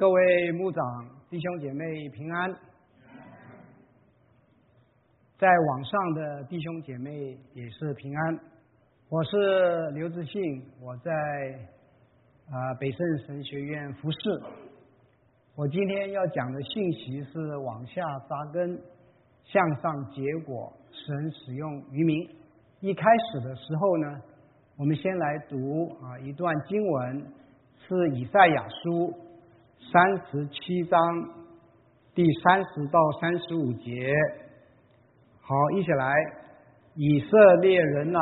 各位牧长、弟兄姐妹平安，在网上的弟兄姐妹也是平安。我是刘志信，我在啊北圣神学院服侍。我今天要讲的信息是往下扎根，向上结果。神使用渔民。一开始的时候呢，我们先来读啊一段经文，是以赛亚书。三十七章第三十到三十五节，好，一起来，以色列人呐，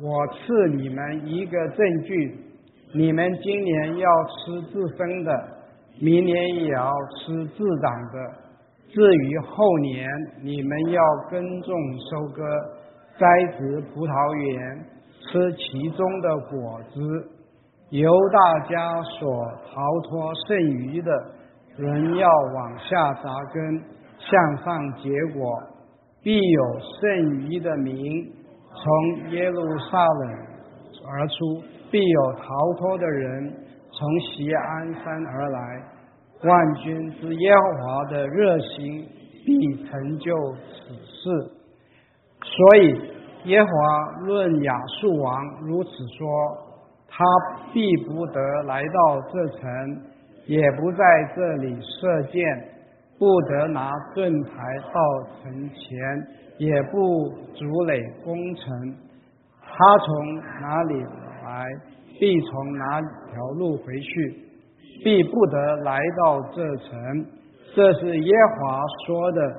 我赐你们一个证据，你们今年要吃自生的，明年也要吃自长的，至于后年，你们要耕种收割，栽植葡萄园，吃其中的果子。由大家所逃脱剩余的，人要往下扎根，向上结果，必有剩余的民从耶路撒冷而出，必有逃脱的人从西安山而来。万军之耶和华的热心必成就此事。所以耶和华论亚述王如此说。他必不得来到这城，也不在这里射箭，不得拿盾牌到城前，也不筑垒攻城。他从哪里来，必从哪条路回去，必不得来到这城。这是耶华说的，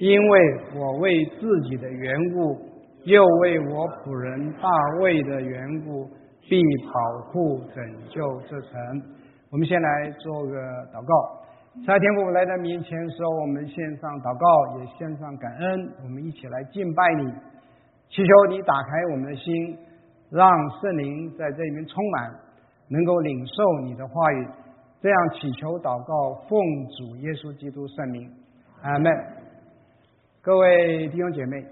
因为我为自己的缘故，又为我仆人大卫的缘故。必保护拯救这城。我们先来做个祷告。在天父来到面前的时候，我们献上祷告，也献上感恩。我们一起来敬拜你，祈求你打开我们的心，让圣灵在这里面充满，能够领受你的话语。这样祈求祷告，奉主耶稣基督圣名，阿门。各位弟兄姐妹，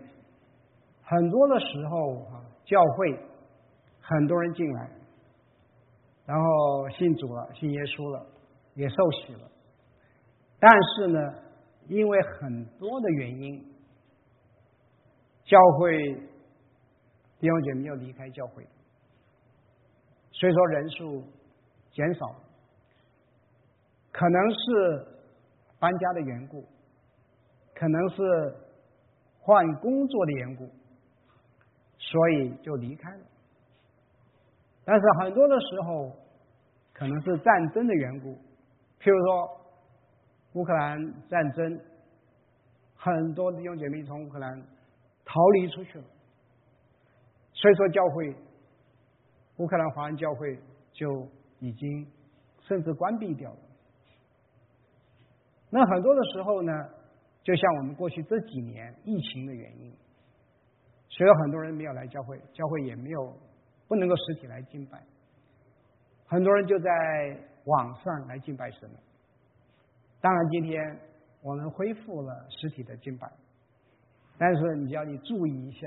很多的时候啊，教会。很多人进来，然后信主了，信耶稣了，也受洗了。但是呢，因为很多的原因，教会弟兄姐妹要离开教会，所以说人数减少，可能是搬家的缘故，可能是换工作的缘故，所以就离开了。但是很多的时候，可能是战争的缘故，譬如说乌克兰战争，很多弟兄姐妹从乌克兰逃离出去了，所以说教会乌克兰华人教会就已经甚至关闭掉了。那很多的时候呢，就像我们过去这几年疫情的原因，所以很多人没有来教会，教会也没有。不能够实体来敬拜，很多人就在网上来敬拜神。当然，今天我们恢复了实体的敬拜，但是你要你注意一下，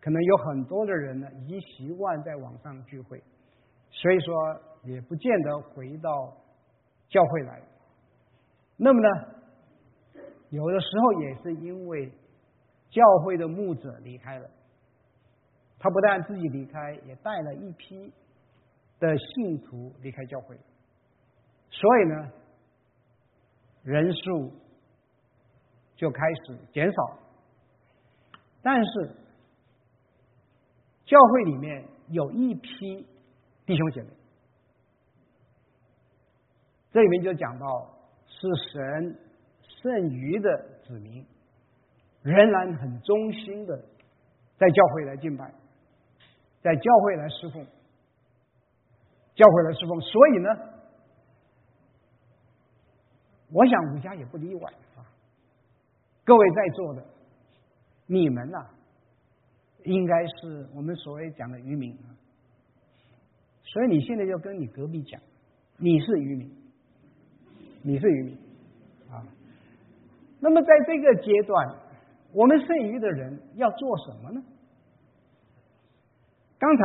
可能有很多的人呢已经习惯在网上聚会，所以说也不见得回到教会来。那么呢，有的时候也是因为教会的牧者离开了。他不但自己离开，也带了一批的信徒离开教会，所以呢，人数就开始减少。但是，教会里面有一批弟兄姐妹，这里面就讲到是神剩余的子民，仍然很忠心的在教会来敬拜。在教会来侍奉，教会来侍奉，所以呢，我想吴家也不例外啊。各位在座的，你们呐，应该是我们所谓讲的渔民啊。所以你现在要跟你隔壁讲，你是渔民，你是渔民啊。那么在这个阶段，我们剩余的人要做什么呢？刚才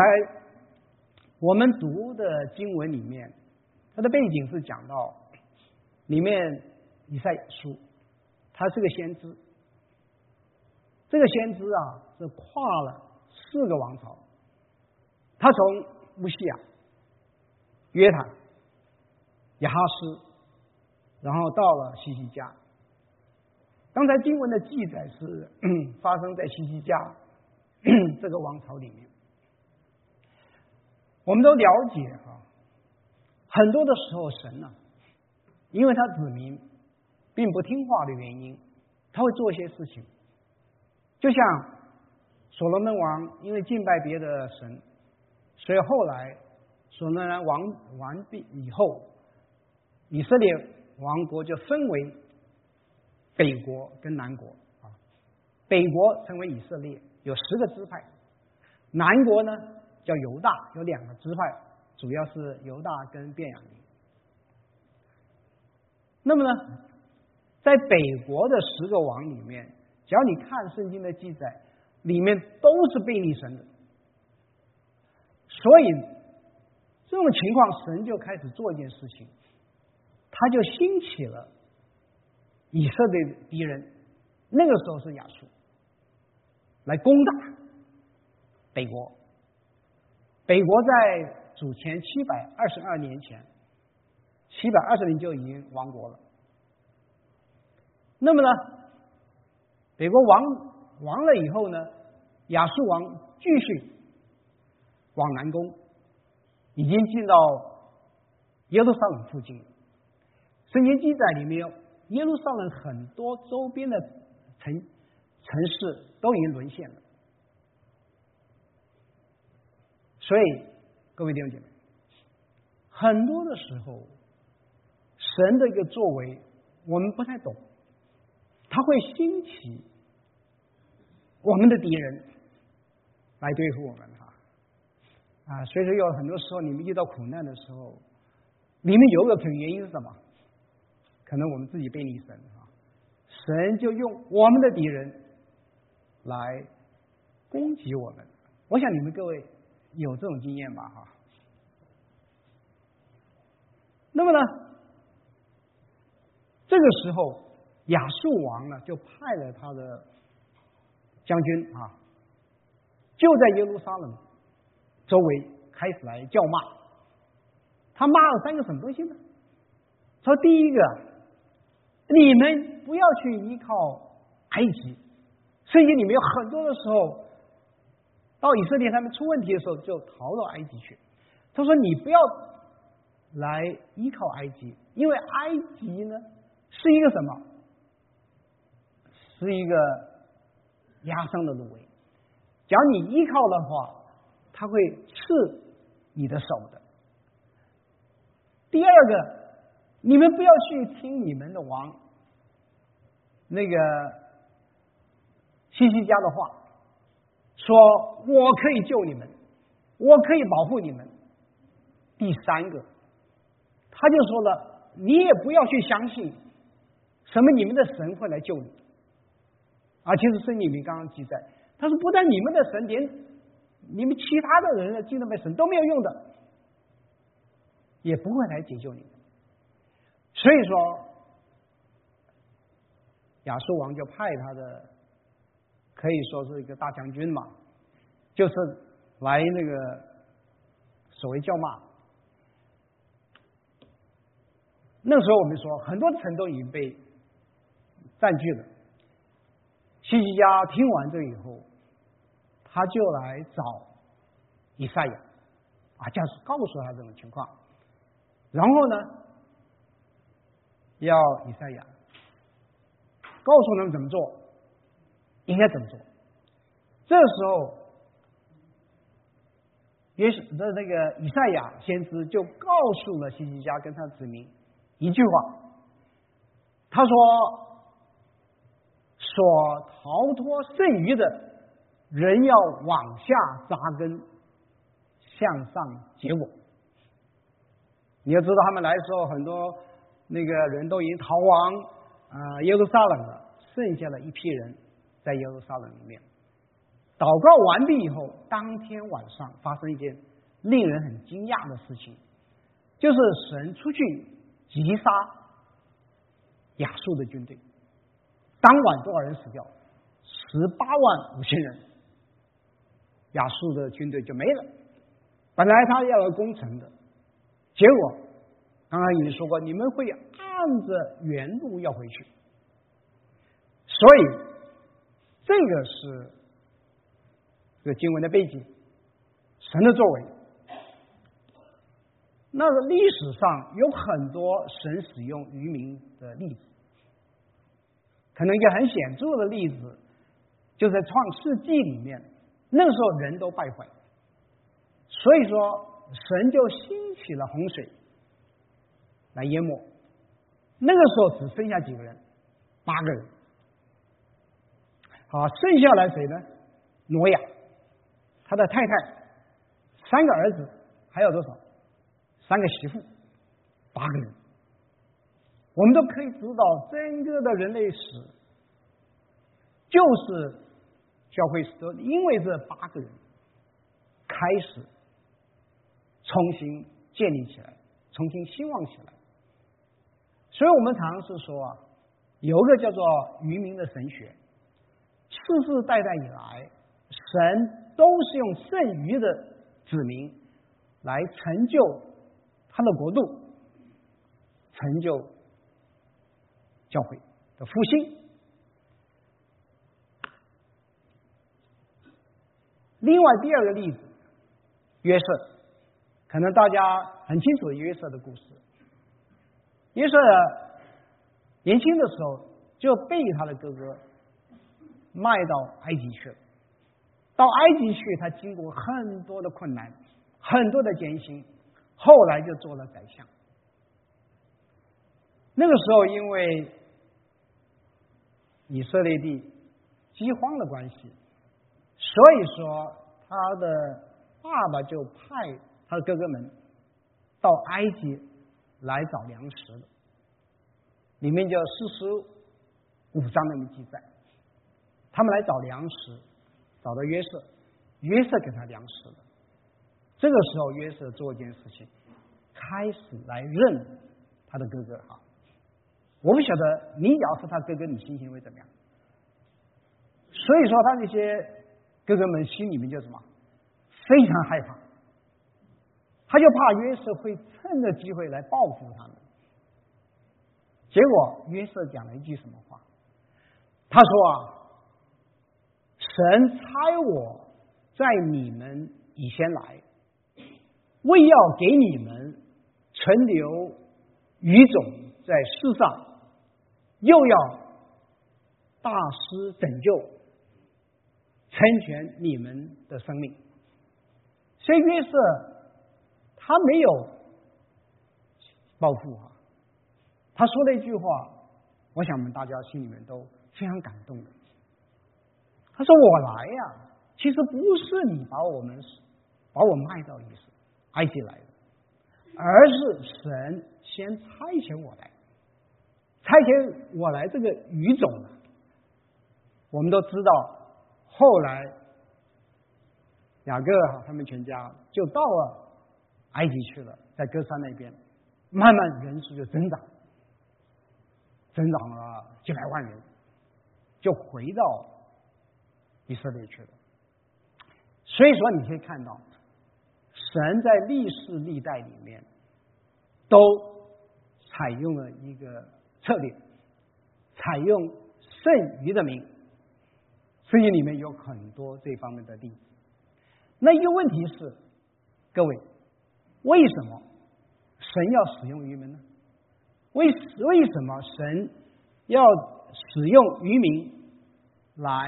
我们读的经文里面，它的背景是讲到里面以赛书，他是个先知。这个先知啊，是跨了四个王朝，他从乌西亚、约坦、亚哈斯，然后到了西西家。刚才经文的记载是 发生在西西家 这个王朝里面。我们都了解啊，很多的时候神呢，因为他子民并不听话的原因，他会做一些事情。就像所罗门王因为敬拜别的神，所以后来所罗门王完毕以后，以色列王国就分为北国跟南国啊。北国称为以色列，有十个支派；南国呢叫犹大，有两个支派，主要是犹大跟便雅悯。那么呢，在北国的十个王里面。只要你看圣经的记载，里面都是背逆神的，所以这种情况，神就开始做一件事情，他就兴起了以色列敌人，那个时候是亚述，来攻打北国。北国在主前七百二十二年前，七百二十年就已经亡国了。那么呢？北国亡亡了以后呢，亚述王继续往南攻，已经进到耶路撒冷附近。圣经记载里面，耶路撒冷很多周边的城城市都已经沦陷了。所以，各位弟兄姐妹，很多的时候，神的一个作为，我们不太懂。他会兴起我们的敌人来对付我们哈啊，所以说有很多时候你们遇到苦难的时候，你们有个可能原因是什么？可能我们自己背离神啊，神就用我们的敌人来攻击我们。我想你们各位有这种经验吧哈。那么呢，这个时候。亚述王呢，就派了他的将军啊，就在耶路撒冷周围开始来叫骂。他骂了三个什么东西呢？说第一个，你们不要去依靠埃及，圣经里面有很多的时候，到以色列他们出问题的时候，就逃到埃及去。他说你不要来依靠埃及，因为埃及呢是一个什么？是一个压伤的芦苇，假如你依靠的话，它会刺你的手的。第二个，你们不要去听你们的王那个西西家的话，说我可以救你们，我可以保护你们。第三个，他就说了，你也不要去相信什么你们的神会来救你。而且是圣经里面刚刚记载，他说不但你们的神，连你们其他的人的敬拜神都没有用的，也不会来解救你们。所以说，亚述王就派他的，可以说是一个大将军嘛，就是来那个所谓叫骂。那时候我们说，很多城都已经被占据了。西西家听完这以后，他就来找以赛亚，啊，就是告诉他这种情况，然后呢，要以赛亚告诉他们怎么做，应该怎么做。这时候，也是的那个以赛亚先知就告诉了西西家跟他子民一句话，他说。所逃脱剩余的人要往下扎根，向上结果。你要知道，他们来的时候，很多那个人都已经逃亡啊耶路撒冷了，剩下了一批人在耶路撒冷里面。祷告完毕以后，当天晚上发生一件令人很惊讶的事情，就是神出去击杀亚述的军队。当晚多少人死掉？十八万五千人。亚述的军队就没了。本来他要来攻城的，结果刚刚已经说过，你们会按着原路要回去。所以这个是这个经文的背景，神的作为。那个历史上有很多神使用渔民的例子，可能一个很显著的例子，就在创世纪里面，那个时候人都败坏，所以说神就兴起了洪水来淹没。那个时候只剩下几个人，八个人。好，剩下来谁呢？挪亚，他的太太，三个儿子，还有多少？三个媳妇，八个人，我们都可以知道，整个的人类史就是教会史，因为这八个人开始重新建立起来，重新兴旺起来。所以我们常是说啊，有个叫做渔民的神学，世世代代以来，神都是用剩余的子民来成就。他的国度成就教会的复兴。另外第二个例子，约瑟，可能大家很清楚约瑟的故事。约瑟年轻的时候就被他的哥哥卖到埃及去了。到埃及去，他经过很多的困难，很多的艰辛。后来就做了宰相。那个时候，因为以色列地饥荒的关系，所以说他的爸爸就派他的哥哥们到埃及来找粮食的。里面就四十五章那么记载，他们来找粮食，找到约瑟，约瑟给他粮食的。这个时候，约瑟做一件事情，开始来认他的哥哥哈。我不晓得你要是他哥哥，你心情会怎么样？所以说，他那些哥哥们心里面就什么，非常害怕，他就怕约瑟会趁着机会来报复他们。结果，约瑟讲了一句什么话？他说啊：“神差我在你们以前来。”为要给你们存留余种在世上，又要大施拯救，成全你们的生命。所以约瑟他没有报复啊，他说了一句话，我想我们大家心里面都非常感动的。他说：“我来呀，其实不是你把我们把我卖到。”埃及来的，而是神先差遣我来，差遣我来这个语种，我们都知道，后来雅各他们全家就到了埃及去了，在歌山那边，慢慢人数就增长，增长了几百万人，就回到以色列去了。所以说，你可以看到。神在历世历代里面都采用了一个策略，采用剩余的名，圣经里面有很多这方面的例子。那一个问题是，各位，为什么神要使用渔民呢？为为什么神要使用渔民来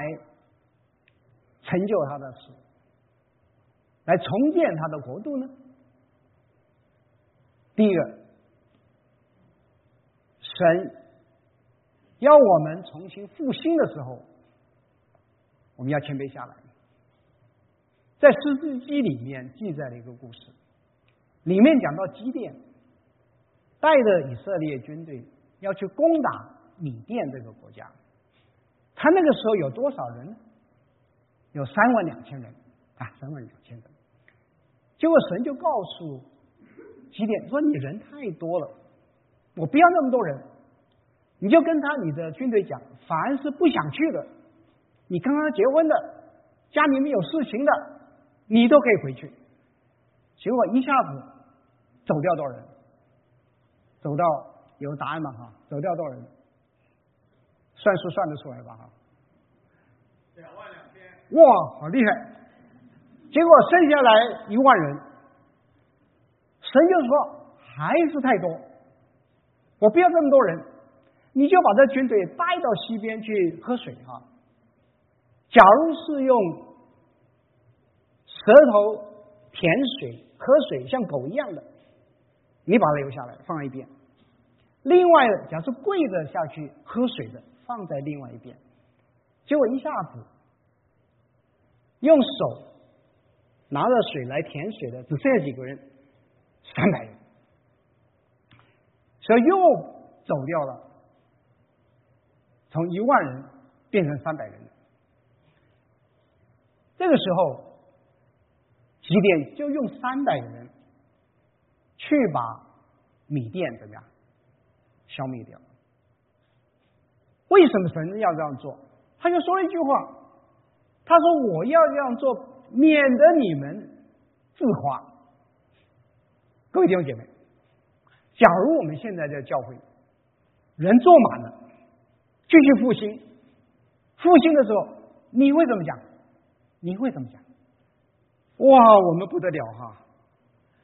成就他的事？来重建他的国度呢？第一个，神要我们重新复兴的时候，我们要谦卑下来。在《诗诗记》里面记载了一个故事，里面讲到基甸带着以色列军队要去攻打米甸这个国家，他那个时候有多少人？有三万两千人啊，三万两千人。结果神就告诉基甸说：“你人太多了，我不要那么多人，你就跟他你的军队讲，凡是不想去的，你刚刚结婚的，家里面有事情的，你都可以回去。结果一下子走掉多少人？走到有答案吗？哈，走掉多少人？算数算得出来吧？哈，两万。哇，好厉害！结果剩下来一万人，神就说还是太多，我不要这么多人，你就把这军队带到西边去喝水哈。假如是用舌头舔水喝水，像狗一样的，你把它留下来放在一边。另外的，假如跪着下去喝水的，放在另外一边。结果一下子用手。拿着水来填水的只剩下几个人，三百人，所以又走掉了，从一万人变成三百人。这个时候，几点就用三百人去把米店怎么样消灭掉？为什么神要这样做？他就说了一句话，他说：“我要这样做。”免得你们自夸，各位弟兄姐妹，假如我们现在在教会人坐满了，继续复兴，复兴的时候，你会怎么讲？你会怎么讲？哇，我们不得了哈！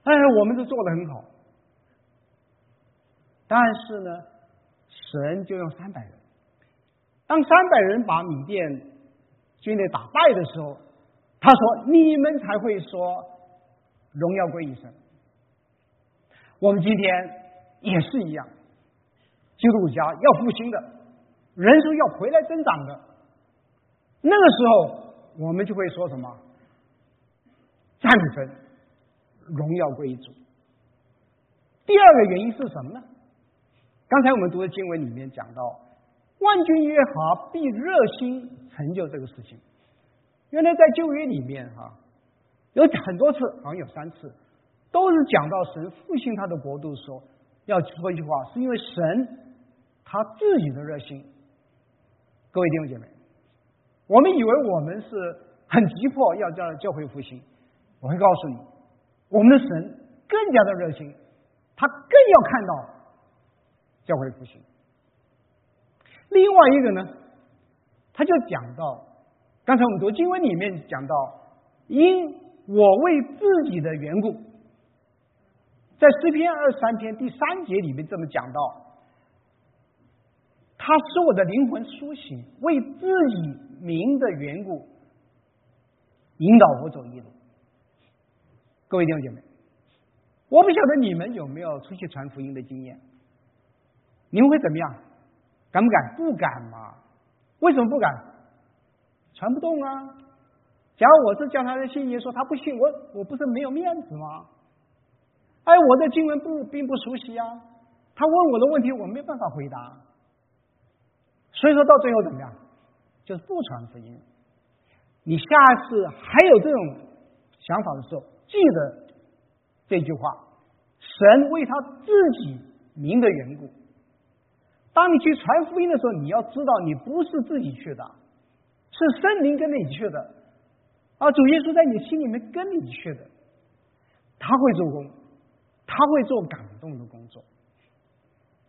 哎，我们都做的很好，但是呢，神就用三百人，当三百人把米店军队打败的时候。他说：“你们才会说荣耀归于神。我们今天也是一样，基督教要复兴的，人数要回来增长的。那个时候，我们就会说什么？赞美神，荣耀归于主。第二个原因是什么呢？刚才我们读的经文里面讲到，万军约和必热心成就这个事情。”原来在旧约里面哈，有很多次，好像有三次，都是讲到神复兴他的国度的时候，要说一句话，是因为神他自己的热心。各位弟兄姐妹，我们以为我们是很急迫要叫教会复兴，我会告诉你，我们的神更加的热心，他更要看到教会复兴。另外一个呢，他就讲到。刚才我们读经文里面讲到，因我为自己的缘故，在诗篇二三篇第三节里面这么讲到，他使我的灵魂苏醒，为自己名的缘故，引导我走一路。各位弟兄姐妹，我不晓得你们有没有出去传福音的经验？你们会怎么样？敢不敢？不敢嘛？为什么不敢？传不动啊！假如我是叫他的信耶稣，他不信我，我不是没有面子吗？哎，我的经文不并不熟悉啊，他问我的问题，我没办法回答。所以说到最后怎么样？就是不传福音。你下次还有这种想法的时候，记得这句话：神为他自己名的缘故。当你去传福音的时候，你要知道，你不是自己去的。是圣灵跟着你去的，啊，主耶稣在你心里面跟你去的，他会做工，他会做感动的工作。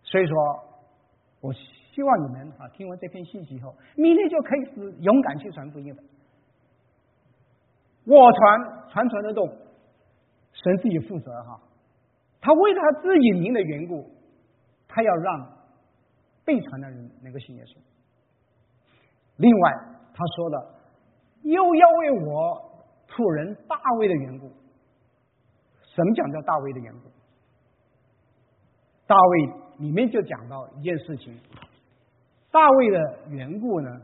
所以说，我希望你们啊，听完这篇信息以后，明天就可以是勇敢去传福音的。我传传传得动，神自己负责哈，他为他自己名的缘故，他要让被传的人能够信耶稣。另外。他说的，又要为我仆人大卫的缘故。什么讲叫大卫的缘故？大卫里面就讲到一件事情，大卫的缘故呢？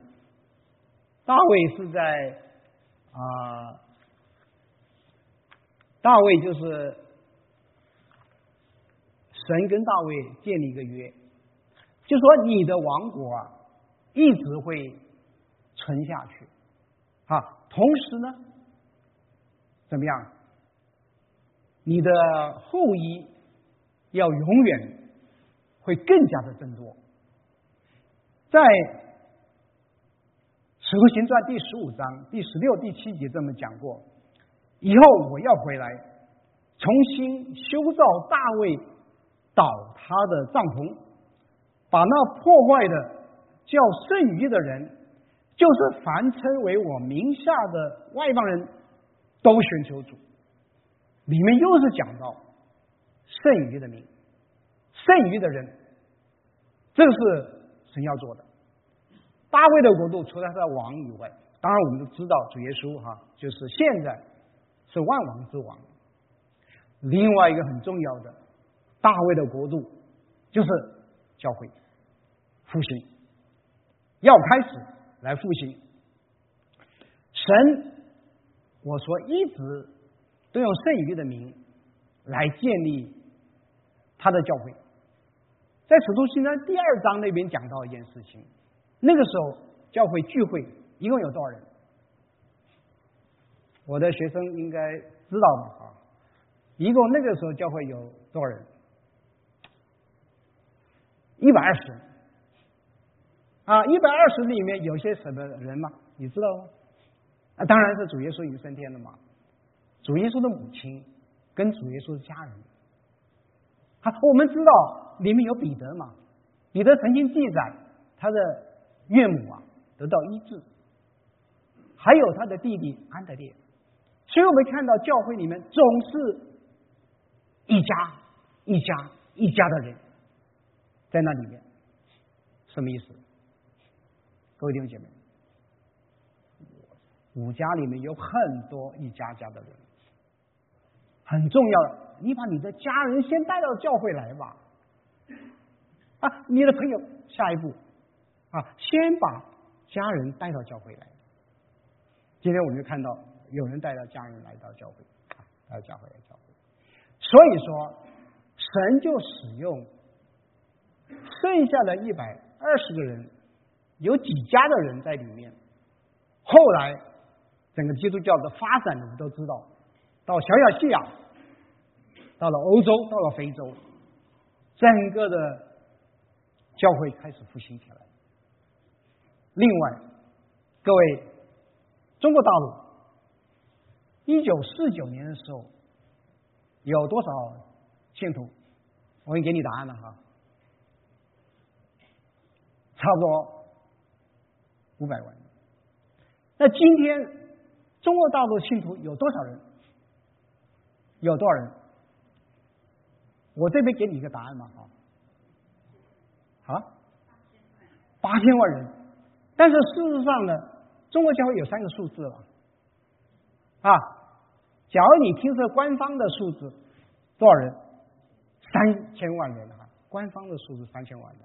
大卫是在啊，大卫就是神跟大卫建立一个约，就说你的王国啊，一直会。存下去，啊，同时呢，怎么样？你的后裔要永远会更加的增多，在《使徒行传》第十五章第十六、第七节这么讲过。以后我要回来，重新修造大卫倒塌的帐篷，把那破坏的叫剩余的人，就是凡称为我名下的外邦人都寻求主。里面又是讲到剩余的名，剩余的人，这个是神要做的。大卫的国度除了他的王以外，当然我们都知道主耶稣哈，就是现在是万王之王。另外一个很重要的，大卫的国度就是教会复兴，要开始来复兴。神，我说一直。都用剩余的名来建立他的教会，在使徒行传第二章那边讲到一件事情，那个时候教会聚会一共有多少人？我的学生应该知道吧？啊，一共那个时候教会有多少人？一百二十人。啊，一百二十里面有些什么人吗？你知道吗？啊，当然是主耶稣已升天了嘛。主耶稣的母亲跟主耶稣的家人，好，我们知道里面有彼得嘛？彼得曾经记载他的岳母啊得到医治，还有他的弟弟安德烈，所以我们看到教会里面总是一家一家一家的人在那里面，什么意思？各位弟兄姐妹，五家里面有很多一家家的人。很重要的，你把你的家人先带到教会来吧。啊，你的朋友下一步啊，先把家人带到教会来。今天我们就看到有人带着家人来到教会，啊来到教会来教会。所以说，神就使用剩下的一百二十个人，有几家的人在里面。后来，整个基督教的发展，我们都知道。到小亚细亚，到了欧洲，到了非洲，整个的教会开始复兴起来。另外，各位，中国大陆一九四九年的时候有多少信徒？我已经给你答案了哈，差不多五百万。那今天中国大陆信徒有多少人？有多少人？我这边给你一个答案嘛，啊，八千万人。但是事实上呢，中国教会有三个数字了，啊，假如你听说官方的数字多少人？三千万人啊，官方的数字三千万人。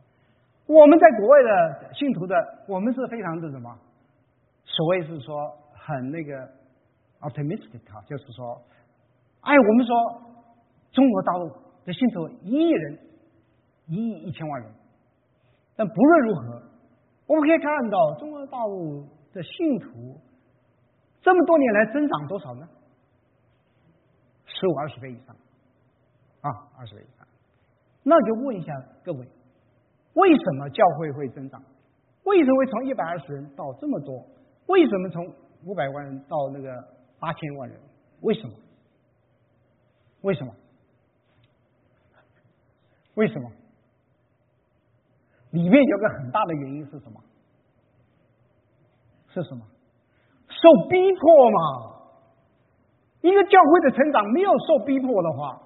我们在国外的信徒的，我们是非常的什么？所谓是说很那个 optimistic 啊，就是说。哎，我们说中国大陆的信徒一亿人，一亿一千万人，但不论如何，我们可以看到中国大陆的信徒这么多年来增长多少呢？十五二十倍以上，啊，二十倍以上。那就问一下各位，为什么教会会增长？为什么会从一百二十人到这么多？为什么从五百万人到那个八千万人？为什么？为什么？为什么？里面有个很大的原因是什么？是什么？受逼迫嘛。一个教会的成长没有受逼迫的话，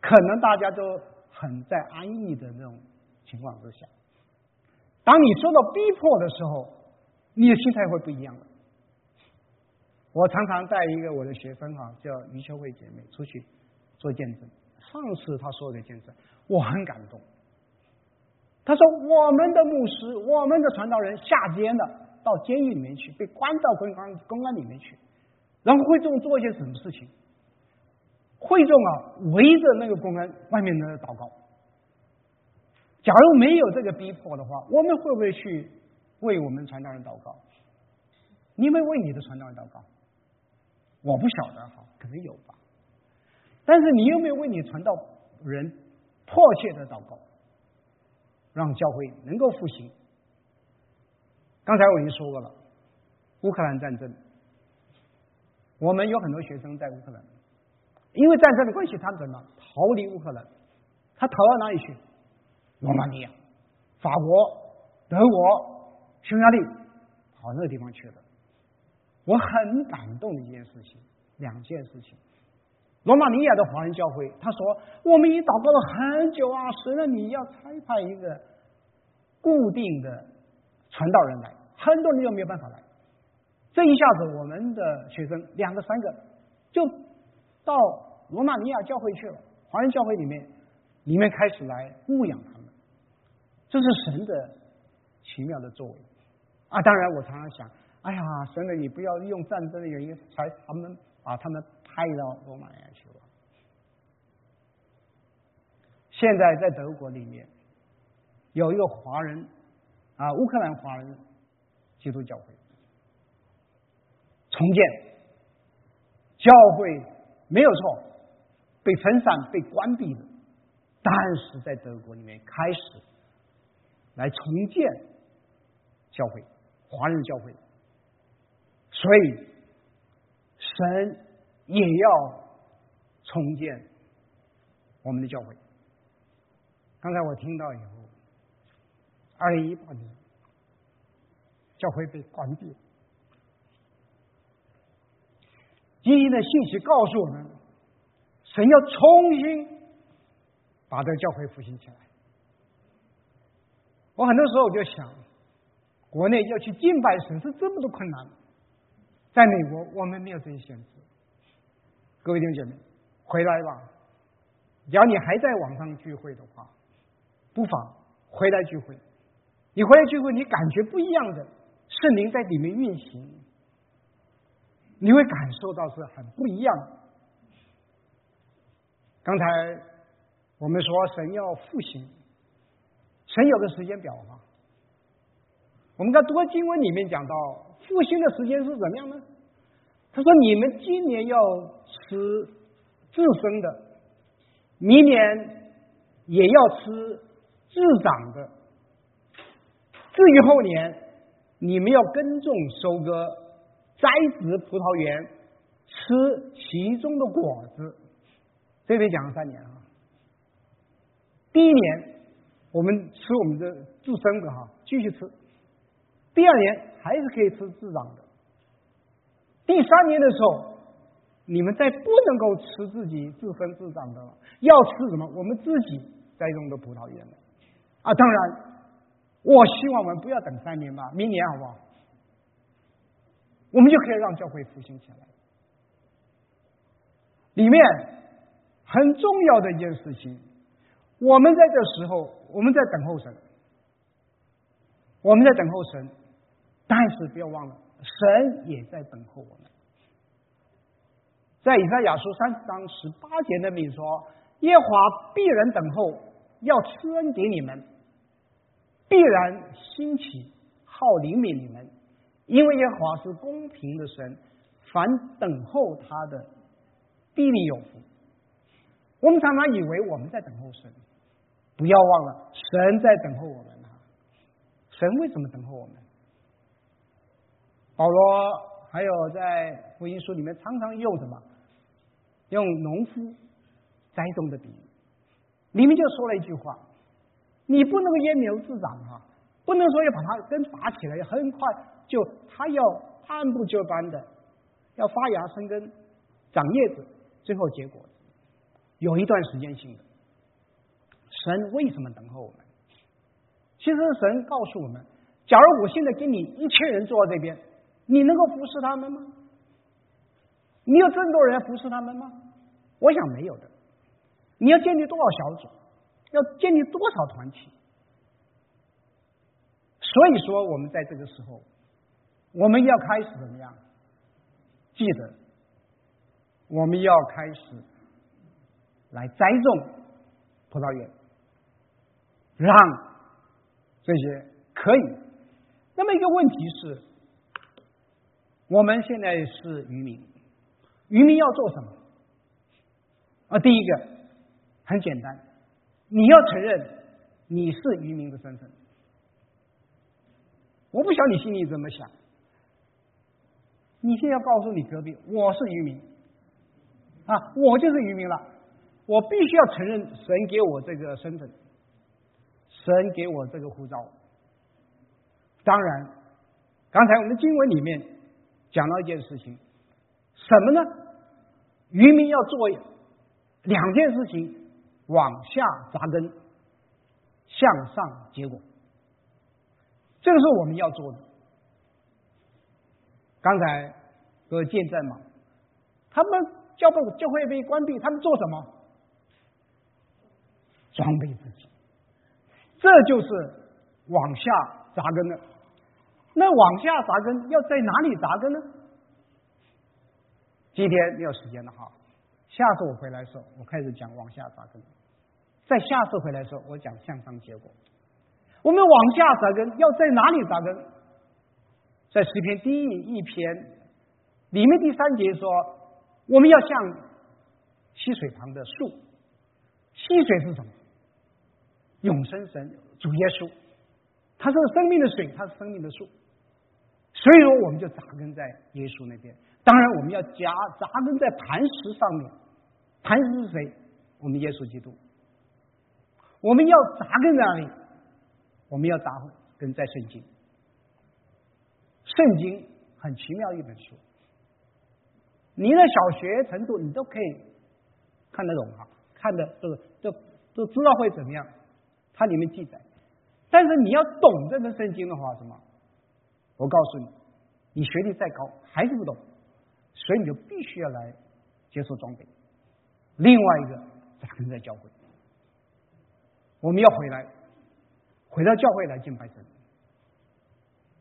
可能大家都很在安逸的那种情况之下。当你受到逼迫的时候，你的心态会不一样的。我常常带一个我的学生哈，叫余秋慧姐妹出去做见证。上次她说的见证，我很感动。她说：“我们的牧师，我们的传道人下监了，到监狱里面去，被关到公安公安里面去。然后会众做一些什么事情？会众啊，围着那个公安外面的祷告。假如没有这个逼迫的话，我们会不会去为我们传道人祷告？你们为你的传道人祷告？”我不晓得哈，可能有吧。但是你有没有为你传道人迫切的祷告，让教会能够复兴，刚才我已经说过了，乌克兰战争，我们有很多学生在乌克兰，因为战争的关系，他怎么逃离乌克兰？他逃到哪里去？罗马尼亚、法国、德国、匈牙利，跑那个地方去了。我很感动的一件事情，两件事情。罗马尼亚的华人教会，他说：“我们已祷告了很久啊，神啊，你要差派一个固定的传道人来，很多人又没有办法来。这一下子，我们的学生两个三个就到罗马尼亚教会去了，华人教会里面，里面开始来牧养他。这是神的奇妙的作为啊！当然，我常常想。”哎呀，神的，你不要用战争的原因才他们把他们派到罗马尼亚去了。现在在德国里面有一个华人啊，乌克兰华人基督教会重建教会没有错，被分散被关闭的，但是在德国里面开始来重建教会，华人教会。所以，神也要重建我们的教会。刚才我听到以后，二零一八年教会被关闭，今天的信息告诉我们，神要重新把这个教会复兴起来。我很多时候我就想，国内要去敬拜神是这么多困难。在美国，我们没有这些限制。各位弟兄姐妹，回来吧。只要你还在网上聚会的话，不妨回来聚会。你回来聚会，你感觉不一样的圣灵在里面运行，你会感受到是很不一样的。刚才我们说神要复兴，神有个时间表啊。我们在读经文里面讲到。复兴的时间是怎么样呢？他说：“你们今年要吃自生的，明年也要吃自长的。至于后年，你们要耕种、收割、栽植葡萄园，吃其中的果子。”这边讲了三年啊。第一年我们吃我们的自生的哈，继续吃。第二年还是可以吃自长的。第三年的时候，你们再不能够吃自己自生自长的了，要吃什么？我们自己栽种的葡萄园啊，当然，我希望我们不要等三年吧，明年好不好？我们就可以让教会复兴起来。里面很重要的一件事情，我们在这时候，我们在等候神，我们在等候神。但是不要忘了，神也在等候我们。在以赛亚书三十章十八节的里说：“耶和华必然等候，要赐恩给你们，必然兴起，好怜悯你们，因为耶和华是公平的神，凡等候他的，必定有福。”我们常常以为我们在等候神，不要忘了，神在等候我们啊！神为什么等候我们？保罗还有在福音书里面常常用什么？用农夫栽种的比喻，里面就说了一句话：你不能够揠苗助长啊，不能说要把它根拔起来，很快就它要按部就班的要发芽生根、长叶子，最后结果有一段时间性的。神为什么等候我们？其实神告诉我们：假如我现在给你一千人坐在这边。你能够服侍他们吗？你有这么多人服侍他们吗？我想没有的。你要建立多少小组？要建立多少团体？所以说，我们在这个时候，我们要开始怎么样？记得，我们要开始来栽种葡萄园，让这些可以。那么一个问题是。我们现在是渔民，渔民要做什么？啊，第一个很简单，你要承认你是渔民的身份。我不晓得你心里怎么想。你现在告诉你隔壁，我是渔民啊，我就是渔民了，我必须要承认神给我这个身份，神给我这个护照。当然，刚才我们经文里面讲到一件事情，什么呢？渔民要做两件事情：往下扎根，向上结果。这个是我们要做的。刚才各位见证嘛，他们教会教会被关闭，他们做什么？装备自己，这就是往下扎根的。那往下扎根要在哪里扎根呢？今天没有时间了哈，下次我回来的时候，我开始讲往下扎根。在下次回来的时候，我讲向上结果。我们往下扎根要在哪里扎根？在诗篇第一一篇里面第三节说，我们要像溪水旁的树。溪水是什么？永生神主耶稣，他是生命的水，他是生命的树。所以说，我们就扎根在耶稣那边。当然，我们要夹扎根在磐石上面。磐石是谁？我们耶稣基督。我们要扎根在哪里？我们要扎根在圣经。圣经很奇妙一本书，你的小学程度你都可以看得懂哈，看的都都都知道会怎么样，它里面记载。但是你要懂这本圣经的话，什么？我告诉你，你学历再高还是不懂，所以你就必须要来接受装备。另外一个，扎根在教会，我们要回来，回到教会来敬拜神。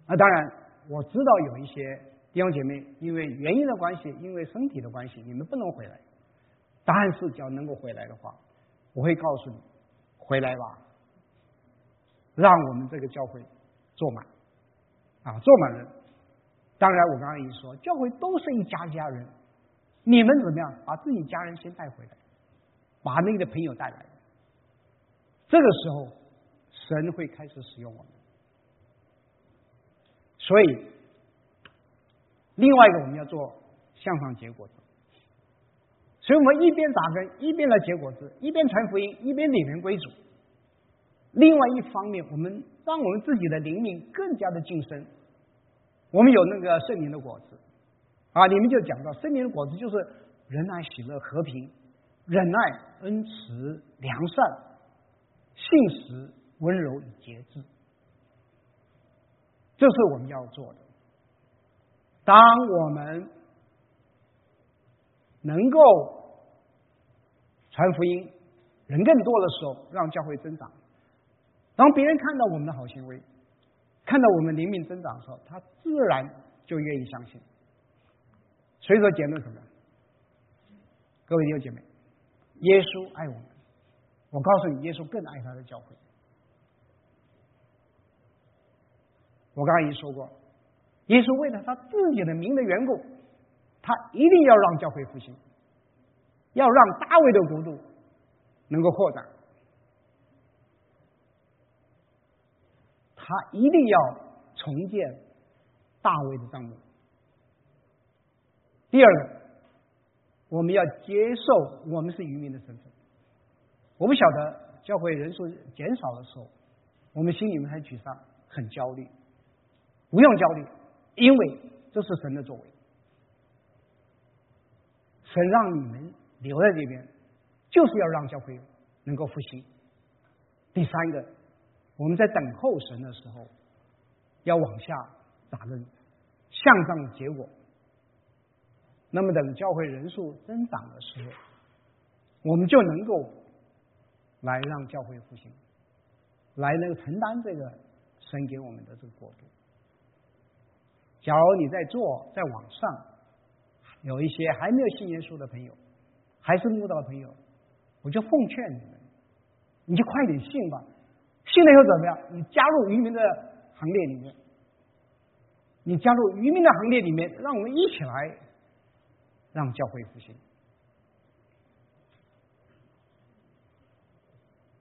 那当然。我知道有一些弟兄姐妹因为原因的关系，因为身体的关系，你们不能回来。但是，只要能够回来的话，我会告诉你，回来吧，让我们这个教会坐满啊，坐满人。当然，我刚刚已经说，教会都是一家一家人，你们怎么样？把自己家人先带回来，把那个朋友带来，这个时候，神会开始使用我们。所以，另外一个我们要做向上结果子，所以我们一边扎根，一边来结果子，一边传福音，一边领人归主。另外一方面，我们让我们自己的灵命更加的晋升。我们有那个圣灵的果子啊，里面就讲到圣灵的果子就是仁爱、喜乐、和平、忍耐、恩慈、良善、信实、温柔与节制。这是我们要做的。当我们能够传福音，人更多的时候，让教会增长。当别人看到我们的好行为，看到我们灵敏增长的时候，他自然就愿意相信。所以说，结论什么？各位弟兄姐妹，耶稣爱我们。我告诉你，耶稣更爱他的教会。我刚刚已经说过，耶稣为了他自己的名的缘故，他一定要让教会复兴，要让大卫的国度能够扩展，他一定要重建大卫的帐幕。第二个，我们要接受我们是渔民的身份。我们晓得教会人数减少的时候，我们心里面很沮丧，很焦虑。不用焦虑，因为这是神的作为。神让你们留在这边，就是要让教会能够复兴。第三个，我们在等候神的时候，要往下扎根，向上的结果。那么等教会人数增长的时候，我们就能够来让教会复兴，来能承担这个神给我们的这个国度。假如你在做，在网上有一些还没有信耶稣的朋友，还是慕道的朋友，我就奉劝你们，你就快点信吧。信了以后怎么样？你加入渔民的行列里面，你加入渔民的行列里面，让我们一起来让教会复兴。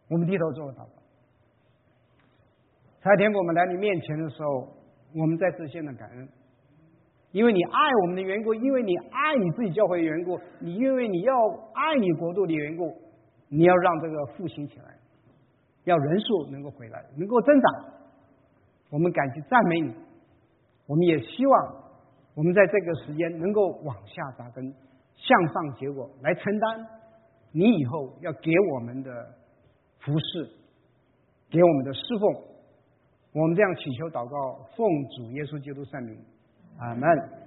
我们低头做了祷告。在天，我们来你面前的时候。我们再次献上感恩，因为你爱我们的缘故，因为你爱你自己教会的缘故，你因为你要爱你国度的缘故，你要让这个复兴起来，要人数能够回来，能够增长。我们感激赞美你，我们也希望我们在这个时间能够往下扎根，向上结果，来承担你以后要给我们的服饰，给我们的侍奉。我们这样祈求祷告，奉主耶稣基督圣名，阿门。